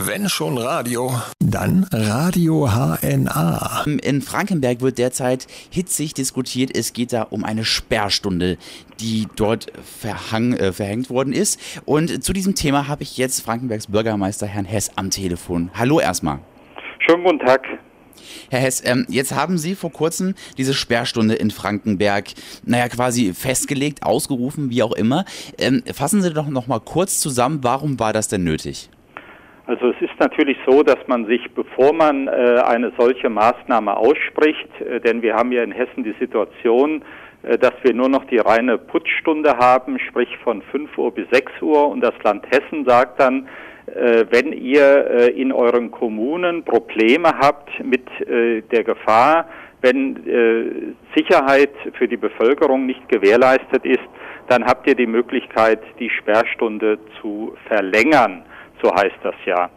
Wenn schon Radio, dann Radio HNA. In Frankenberg wird derzeit hitzig diskutiert. Es geht da um eine Sperrstunde, die dort verhang, äh, verhängt worden ist. Und zu diesem Thema habe ich jetzt Frankenbergs Bürgermeister Herrn Hess am Telefon. Hallo erstmal. Schönen guten Tag. Herr Hess, ähm, jetzt haben Sie vor kurzem diese Sperrstunde in Frankenberg, naja, quasi festgelegt, ausgerufen, wie auch immer. Ähm, fassen Sie doch noch mal kurz zusammen, warum war das denn nötig? Also es ist natürlich so, dass man sich, bevor man äh, eine solche Maßnahme ausspricht, äh, denn wir haben ja in Hessen die Situation, äh, dass wir nur noch die reine Putzstunde haben, sprich von 5 Uhr bis 6 Uhr. Und das Land Hessen sagt dann, äh, wenn ihr äh, in euren Kommunen Probleme habt mit äh, der Gefahr, wenn Sicherheit für die Bevölkerung nicht gewährleistet ist, dann habt ihr die Möglichkeit, die Sperrstunde zu verlängern so heißt das ja.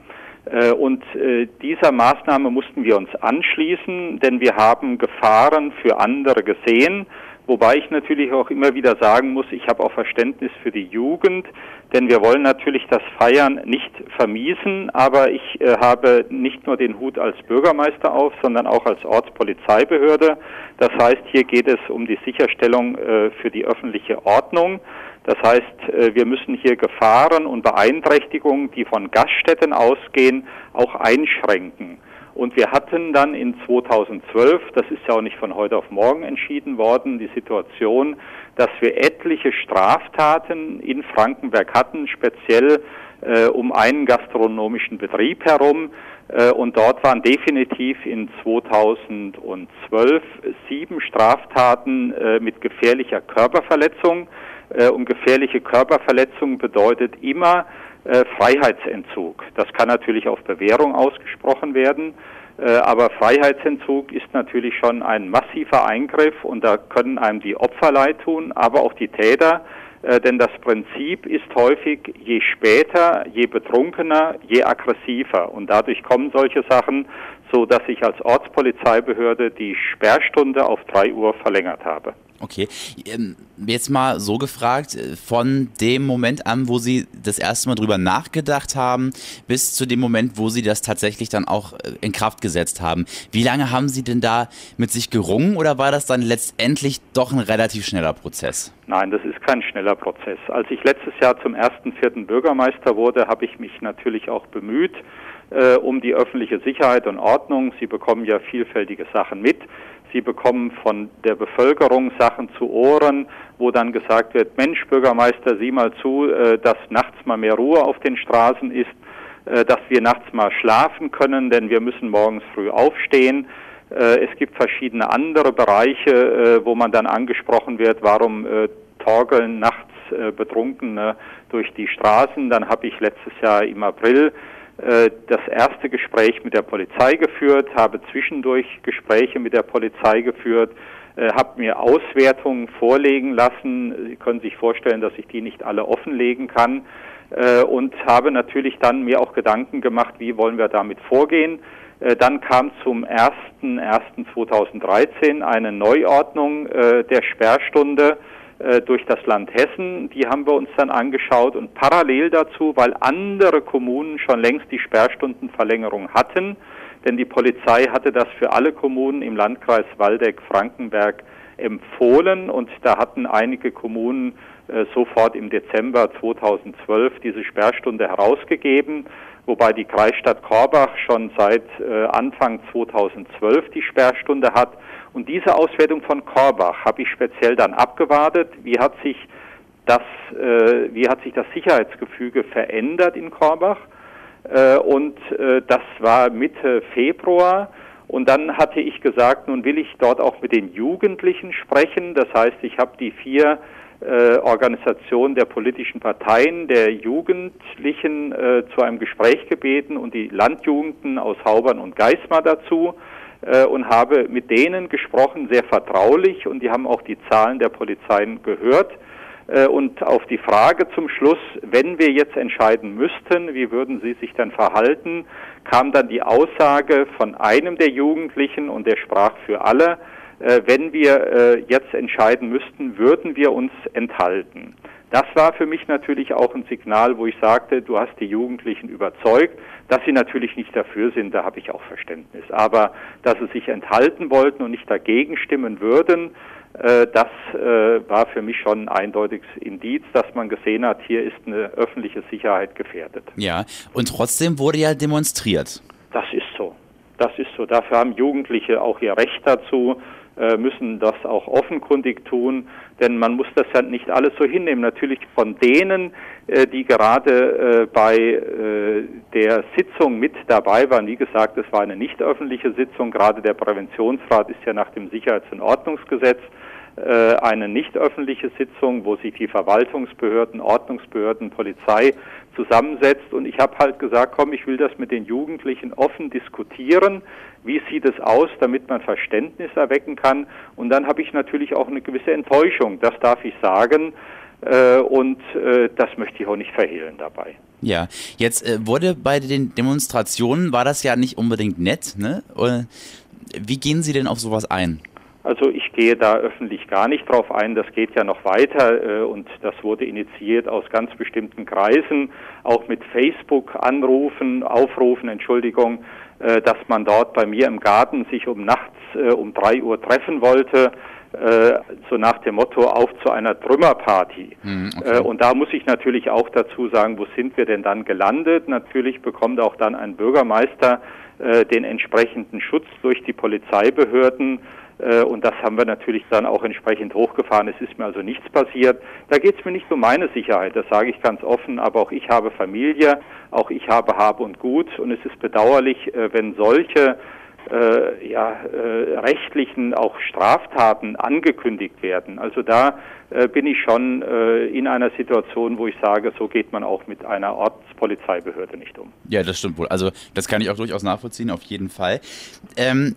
Äh, und äh, dieser Maßnahme mussten wir uns anschließen, denn wir haben Gefahren für andere gesehen, wobei ich natürlich auch immer wieder sagen muss, ich habe auch Verständnis für die Jugend, denn wir wollen natürlich das Feiern nicht vermiesen, aber ich äh, habe nicht nur den Hut als Bürgermeister auf, sondern auch als Ortspolizeibehörde. Das heißt, hier geht es um die Sicherstellung für die öffentliche Ordnung. Das heißt, äh, wir müssen hier Gefahren und Beeinträchtigungen, die von Gaststätten ausgehen, auch einschränken. Und wir hatten dann in 2012, das ist ja auch nicht von heute auf morgen entschieden worden, die Situation, dass wir etliche Straftaten in Frankenberg hatten, speziell äh, um einen gastronomischen Betrieb herum. Äh, und dort waren definitiv in 2012 sieben Straftaten äh, mit gefährlicher Körperverletzung äh, und gefährliche Körperverletzung bedeutet immer äh, Freiheitsentzug. Das kann natürlich auf Bewährung ausgesprochen werden, äh, aber Freiheitsentzug ist natürlich schon ein massiver Eingriff und da können einem die Opfer leid tun, aber auch die Täter. Äh, denn das Prinzip ist häufig, je später, je betrunkener, je aggressiver. Und dadurch kommen solche Sachen, so dass ich als Ortspolizeibehörde die Sperrstunde auf drei Uhr verlängert habe. Okay, ähm, jetzt mal so gefragt, äh, von dem Moment an, wo Sie das erste Mal drüber nachgedacht haben, bis zu dem Moment, wo Sie das tatsächlich dann auch äh, in Kraft gesetzt haben. Wie lange haben Sie denn da mit sich gerungen oder war das dann letztendlich doch ein relativ schneller Prozess? Nein, das ist kein schneller Prozess. Als ich letztes Jahr zum ersten, vierten Bürgermeister wurde, habe ich mich natürlich auch bemüht äh, um die öffentliche Sicherheit und Ordnung. Sie bekommen ja vielfältige Sachen mit. Sie bekommen von der Bevölkerung Sachen zu Ohren, wo dann gesagt wird, Mensch, Bürgermeister, sieh mal zu, äh, dass nachts mal mehr Ruhe auf den Straßen ist, äh, dass wir nachts mal schlafen können, denn wir müssen morgens früh aufstehen. Äh, es gibt verschiedene andere Bereiche, wo man dann angesprochen wird, warum torgeln nachts Betrunkene durch die Straßen. Dann habe ich letztes Jahr im April äh, das erste Gespräch mit der Polizei geführt, habe zwischendurch Gespräche mit der Polizei geführt, äh, habe mir Auswertungen vorlegen lassen. Sie können sich vorstellen, dass ich die nicht alle offenlegen kann äh, und habe natürlich dann mir auch Gedanken gemacht, wie wollen wir damit vorgehen. Dann kam zum 1.1.2013 eine Neuordnung der Sperrstunde äh, durch das Land Hessen. Die haben wir uns dann angeschaut und parallel dazu, weil andere Kommunen schon längst die Sperrstundenverlängerung hatten, denn die Polizei hatte das für alle Kommunen im Landkreis Waldeck-Frankenberg empfohlen und da hatten einige Kommunen äh, sofort im Dezember 2012 diese Sperrstunde herausgegeben, wobei die Kreisstadt Korbach schon seit äh, Anfang 2012 die Sperrstunde hat. Und diese Auswertung von Korbach habe ich speziell dann abgewartet. Wie hat sich das, äh, wie hat sich das Sicherheitsgefüge verändert in Korbach? Äh, und äh, das war Mitte Februar. Und dann hatte ich gesagt, nun will ich dort auch mit den Jugendlichen sprechen. Das heißt, ich habe die vier äh, Organisationen der politischen Parteien, der Jugendlichen äh, zu einem Gespräch gebeten und die Landjugenden aus Haubern und Geismar dazu äh, und habe mit denen gesprochen, sehr vertraulich und die haben auch die Zahlen der Polizeien gehört. Äh, und auf die Frage zum Schluss, wenn wir jetzt entscheiden müssten, wie würden Sie sich denn verhalten, kam dann die Aussage von einem der Jugendlichen und der sprach für alle, wenn wir jetzt entscheiden müssten, würden wir uns enthalten. Das war für mich natürlich auch ein Signal, wo ich sagte, du hast die Jugendlichen überzeugt, dass sie natürlich nicht dafür sind, da habe ich auch Verständnis. Aber dass sie sich enthalten wollten und nicht dagegen stimmen würden, äh, das äh, war für mich schon ein eindeutiges Indiz, dass man gesehen hat, hier ist eine öffentliche Sicherheit gefährdet. Ja, und trotzdem wurde ja demonstriert. Das ist so. Das ist so. Dafür haben Jugendliche auch ihr Recht dazu, äh, müssen das auch offenkundig tun, denn man muss das ja nicht alles so hinnehmen. Natürlich von denen, die gerade bei der Sitzung mit dabei waren, wie gesagt, es war eine nicht öffentliche Sitzung, gerade der Präventionsrat ist ja nach dem Sicherheits- und Ordnungsgesetz äh, eine nicht öffentliche Sitzung, wo sich die Verwaltungsbehörden, Ordnungsbehörden, Polizei zusammensetzt. Und ich habe halt gesagt, komm, ich will das mit den Jugendlichen offen diskutieren. Wie sieht es aus, damit man Verständnis erwecken kann? Und dann habe ich natürlich auch eine gewisse Enttäuschung, das darf ich sagen. Äh, und äh, das möchte ich auch nicht verhehlen dabei. Ja, jetzt wurde bei den Demonstrationen, war das ja nicht unbedingt nett, ne? Wie gehen Sie denn auf sowas ein? Also ich gehe da öffentlich gar nicht drauf ein, das geht ja noch weiter äh, und das wurde initiiert aus ganz bestimmten Kreisen, auch mit Facebook-Anrufen, Aufrufen, Entschuldigung, äh, dass man dort bei mir im Garten sich um nachts äh, um drei Uhr treffen wollte, äh, so nach dem Motto auf zu einer Trümmerparty. Mhm, okay. äh, und da muss ich natürlich auch dazu sagen, wo sind wir denn dann gelandet? Natürlich bekommt auch dann ein Bürgermeister äh, den entsprechenden Schutz durch die Polizeibehörden und das haben wir natürlich dann auch entsprechend hochgefahren. Es ist mir also nichts passiert. Da geht es mir nicht um meine Sicherheit, das sage ich ganz offen, aber auch ich habe Familie, auch ich habe Hab und Gut und es ist bedauerlich, äh, wenn solche äh, ja, äh, rechtlichen auch Straftaten angekündigt werden. Also da äh, bin ich schon äh, in einer Situation, wo ich sage, so geht man auch mit einer Ortspolizeibehörde nicht um. Ja, das stimmt wohl. Also das kann ich auch durchaus nachvollziehen, auf jeden Fall. Ähm,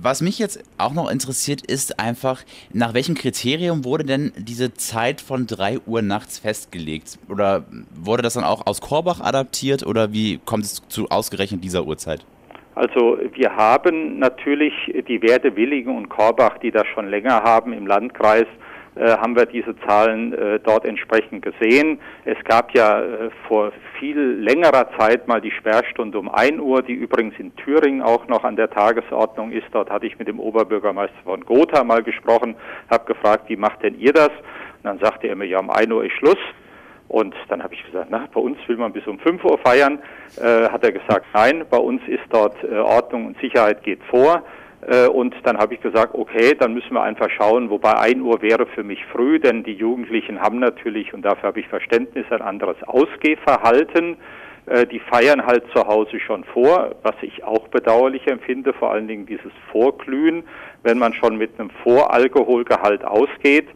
was mich jetzt auch noch interessiert, ist einfach, nach welchem Kriterium wurde denn diese Zeit von 3 Uhr nachts festgelegt? Oder wurde das dann auch aus Korbach adaptiert oder wie kommt es zu ausgerechnet dieser Uhrzeit? Also wir haben natürlich die Werte Willigen und Korbach, die das schon länger haben im Landkreis, äh, haben wir diese Zahlen äh, dort entsprechend gesehen. Es gab ja äh, vor viel längerer Zeit mal die Sperrstunde um 1 Uhr, die übrigens in Thüringen auch noch an der Tagesordnung ist. Dort hatte ich mit dem Oberbürgermeister von Gotha mal gesprochen, habe gefragt, wie macht denn ihr das? Und dann sagte er mir, ja, um 1 Uhr ist Schluss. Und dann habe ich gesagt, na, bei uns will man bis um 5 Uhr feiern. Äh, hat er gesagt, nein, bei uns ist dort äh, Ordnung und Sicherheit geht vor. Äh, und dann habe ich gesagt, okay, dann müssen wir einfach schauen, wobei 1 Uhr wäre für mich früh, denn die Jugendlichen haben natürlich, und dafür habe ich Verständnis, ein anderes Ausgehverhalten. Äh, die feiern halt zu Hause schon vor, was ich auch bedauerlich empfinde, vor allen Dingen dieses Vorglühen, wenn man schon mit einem Voralkoholgehalt ausgeht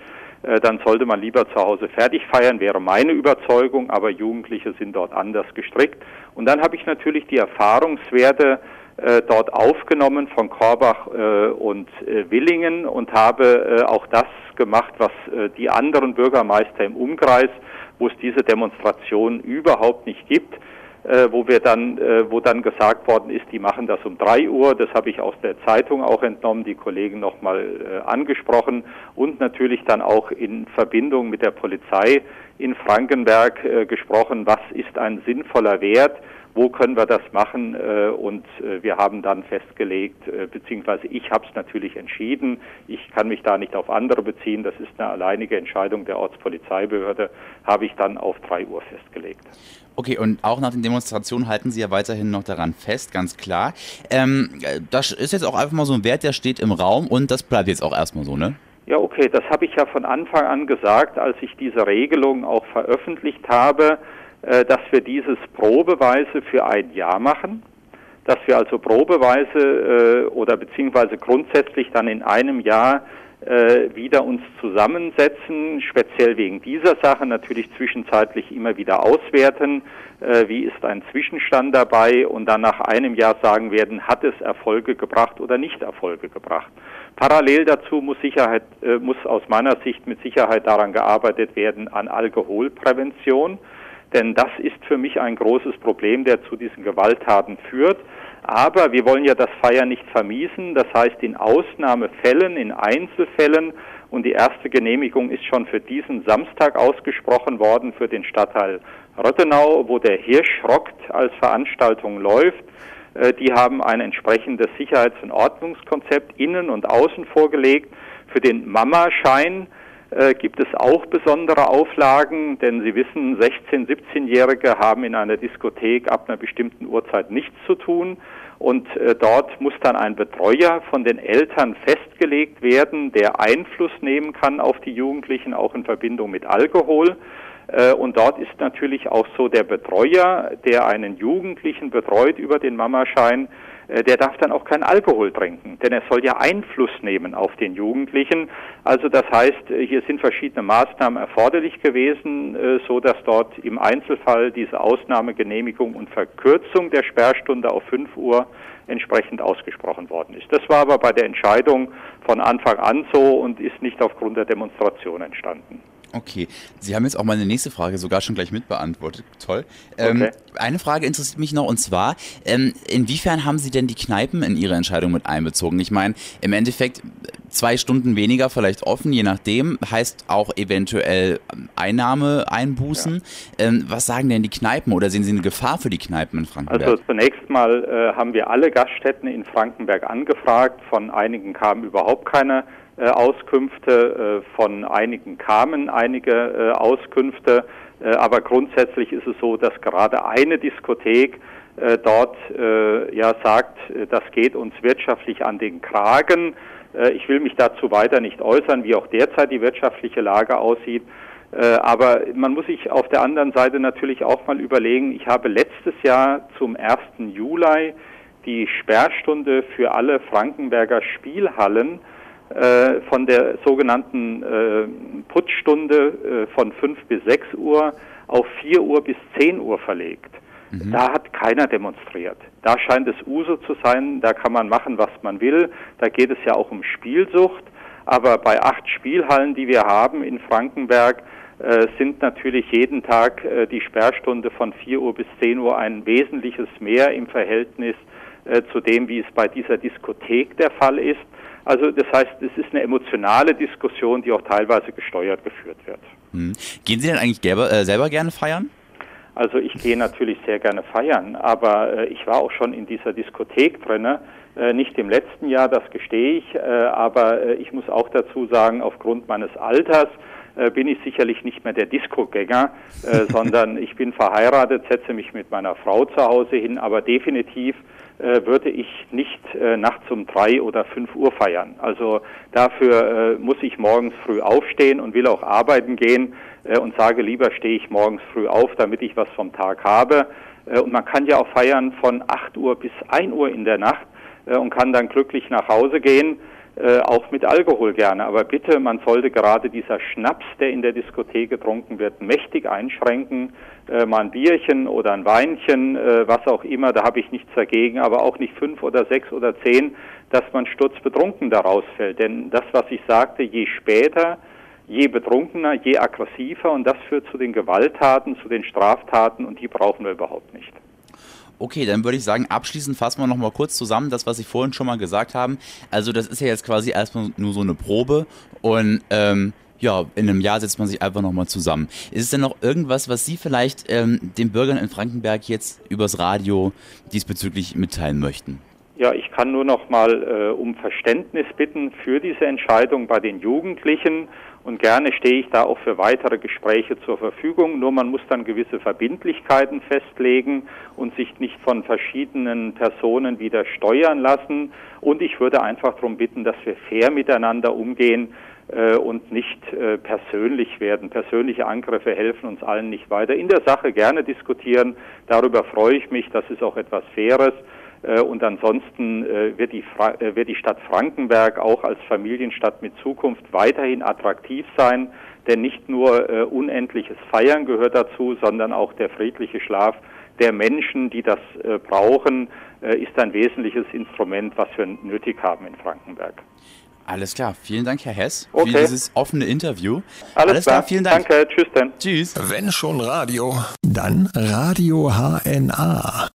dann sollte man lieber zu Hause fertig feiern, wäre meine Überzeugung, aber Jugendliche sind dort anders gestrickt. Und dann habe ich natürlich die Erfahrungswerte äh, dort aufgenommen von Korbach äh, und äh, Willingen und habe äh, auch das gemacht, was äh, die anderen Bürgermeister im Umkreis, wo es diese Demonstration überhaupt nicht gibt, äh, wo wir dann, äh, wo dann gesagt worden ist, die machen das um drei Uhr. Das habe ich aus der Zeitung auch entnommen, die Kollegen nochmal äh, angesprochen und natürlich dann auch in Verbindung mit der Polizei in Frankenberg äh, gesprochen, was ist ein sinnvoller Wert, wo können wir das machen äh, und äh, wir haben dann festgelegt, äh, beziehungsweise ich habe es natürlich entschieden, ich kann mich da nicht auf andere beziehen, das ist eine alleinige Entscheidung der Ortspolizeibehörde, habe ich dann auf drei Uhr festgelegt. Okay, und auch nach den Demonstrationen halten Sie ja weiterhin noch daran fest, ganz klar. Ähm, das ist jetzt auch einfach mal so ein Wert, der steht im Raum und das bleibt jetzt auch erstmal so, ne? Ja, okay, das habe ich ja von Anfang an gesagt, als ich diese Regelung auch veröffentlicht habe, dass wir dieses probeweise für ein Jahr machen, dass wir also probeweise äh, oder beziehungsweise grundsätzlich dann in einem Jahr äh, wieder uns zusammensetzen, speziell wegen dieser Sache, natürlich zwischenzeitlich immer wieder auswerten, äh, wie ist ein Zwischenstand dabei und dann nach einem Jahr sagen werden, hat es Erfolge gebracht oder nicht Erfolge gebracht. Parallel dazu muss Sicherheit, äh, muss aus meiner Sicht mit Sicherheit daran gearbeitet werden an Alkoholprävention, denn das ist für mich ein großes Problem, der zu diesen Gewalttaten führt. Aber wir wollen ja das Feiern nicht vermiesen. Das heißt, in Ausnahmefällen, in Einzelfällen, und die erste Genehmigung ist schon für diesen Samstag ausgesprochen worden für den Stadtteil Röttenau, wo der Hirsch rockt als Veranstaltung läuft. Äh, die haben ein entsprechendes Sicherheits- und Ordnungskonzept innen und außen vorgelegt. Für den Mama-Schein äh, gibt es auch besondere Auflagen, denn Sie wissen, 16-, 17-Jährige haben in einer Diskothek ab einer bestimmten Uhrzeit nichts zu tun. Und äh, dort muss dann ein Betreuer von den Eltern festgelegt werden, der Einfluss nehmen kann auf die Jugendlichen, auch in Verbindung mit Alkohol. Äh, und dort ist natürlich auch so der Betreuer, der einen Jugendlichen betreut über den Mamaschein, der darf dann auch keinen Alkohol trinken, denn er soll ja Einfluss nehmen auf den Jugendlichen. Also das heißt, äh, hier sind verschiedene Maßnahmen erforderlich gewesen, so dass dort im Einzelfall diese Ausnahmegenehmigung und Verkürzung der Sperrstunde auf 5 Uhr entsprechend ausgesprochen worden ist. Das war aber bei der Entscheidung von Anfang an so und ist nicht aufgrund der Demonstration entstanden. Okay, Sie haben jetzt auch meine nächste Frage sogar schon gleich mitbeantwortet. Toll. Ähm, okay. Eine Frage interessiert mich noch und zwar, ähm, inwiefern haben Sie denn die Kneipen in Ihre Entscheidung mit einbezogen? Ich meine, im Endeffekt zwei Stunden weniger vielleicht offen, je nachdem, heißt auch eventuell Einnahmeeinbußen. Ja. Ähm, was sagen denn die Kneipen oder sehen Sie eine Gefahr für die Kneipen in Frankenberg? Also zunächst mal äh, haben wir alle Gaststätten in Frankenberg angefragt. Von einigen kamen überhaupt keine Auskünfte, äh, von einigen kamen einige äh, Auskünfte, aber grundsätzlich ist es so, dass gerade eine Diskothek dort ja sagt, das geht uns wirtschaftlich an den Kragen. ich will mich dazu weiter nicht äußern, wie auch derzeit die wirtschaftliche Lage aussieht. aber man muss sich auf der anderen Seite natürlich auch mal überlegen, ich habe letztes Jahr zum 1. Juli die Sperrstunde für alle Frankenberger Spielhallen äh, von der sogenannten äh, Putzstunde äh, von 5 bis 6 Uhr auf 4 Uhr bis 10 Uhr verlegt. Mhm. Da hat keiner demonstriert. Da scheint es Uso zu sein, da kann man machen, was man will. Da geht es ja auch um Spielsucht. Aber bei acht Spielhallen, die wir haben in Frankenberg, äh, sind natürlich jeden Tag äh, die Sperrstunde von 4 Uhr bis 10 Uhr ein wesentliches mehr im Verhältnis äh, zu dem, wie es bei dieser Diskothek der Fall ist. Also das heißt, es ist eine emotionale Diskussion, die auch teilweise gesteuert geführt wird. Hm. Gehen Sie denn eigentlich selber, äh, selber gerne feiern? Also ich gehe natürlich sehr gerne feiern, aber äh, ich war auch schon in dieser Diskothek drinne. Äh, nicht im letzten Jahr, das gestehe ich, äh, aber äh, ich muss auch dazu sagen, aufgrund meines Alters bin ich sicherlich nicht mehr der Disco-Gänger, sondern ich bin verheiratet, setze mich mit meiner Frau zu Hause hin, aber definitiv würde ich nicht äh, nachts um drei oder fünf Uhr feiern. Also dafür äh, muss ich morgens früh aufstehen und will auch arbeiten gehen äh, und sage lieber stehe ich morgens früh auf, damit ich was vom Tag habe. Äh, und man kann ja auch feiern von acht Uhr bis ein Uhr in der Nacht äh, und kann dann glücklich nach Hause gehen äh, auch mit Alkohol gerne. Aber bitte, man sollte gerade dieser Schnaps, der in der Diskothek getrunken wird, mächtig einschränken. Äh, mal ein Bierchen oder ein Weinchen, äh, was auch immer, da habe ich nichts dagegen, aber auch nicht fünf oder sechs oder zehn, dass man sturzbetrunken daraus fällt. Denn das, was ich sagte, je später, je betrunkener, je aggressiver und das führt zu den Gewalttaten, zu den Straftaten und die brauchen wir überhaupt nicht. Okay, dann würde ich sagen, abschließend fassen wir nochmal kurz zusammen, das, was Sie vorhin schon mal gesagt haben. Also das ist ja jetzt quasi erstmal nur so eine Probe und ähm, ja, in einem Jahr setzt man sich einfach nochmal zusammen. Ist es denn noch irgendwas, was Sie vielleicht ähm, den Bürgern in Frankenberg jetzt übers Radio diesbezüglich mitteilen möchten? Ja, ich kann nur noch mal äh, um Verständnis bitten für diese Entscheidung bei den Jugendlichen und gerne stehe ich da auch für weitere Gespräche zur Verfügung. Nur man muss dann gewisse Verbindlichkeiten festlegen und sich nicht von verschiedenen Personen wieder steuern lassen. Und ich würde einfach darum bitten, dass wir fair miteinander umgehen äh, und nicht äh, persönlich werden. Persönliche Angriffe helfen uns allen nicht weiter. In der Sache gerne diskutieren. Darüber freue ich mich. Das ist auch etwas Faires. Äh, und ansonsten äh, wird die, äh, wird die Stadt Frankenberg auch als Familienstadt mit Zukunft weiterhin attraktiv sein, denn nicht nur unendliches Feiern gehört dazu, sondern auch der friedliche Schlaf der Menschen, die das brauchen, ist ein wesentliches Instrument, was wir nötig haben in Frankenberg. Alles klar, vielen Dank, Herr Hess, okay. für dieses offene Interview. Alles, Alles klar. klar, vielen Dank. Danke, tschüss dann. Tschüss. Wenn schon Radio, dann Radio HNA.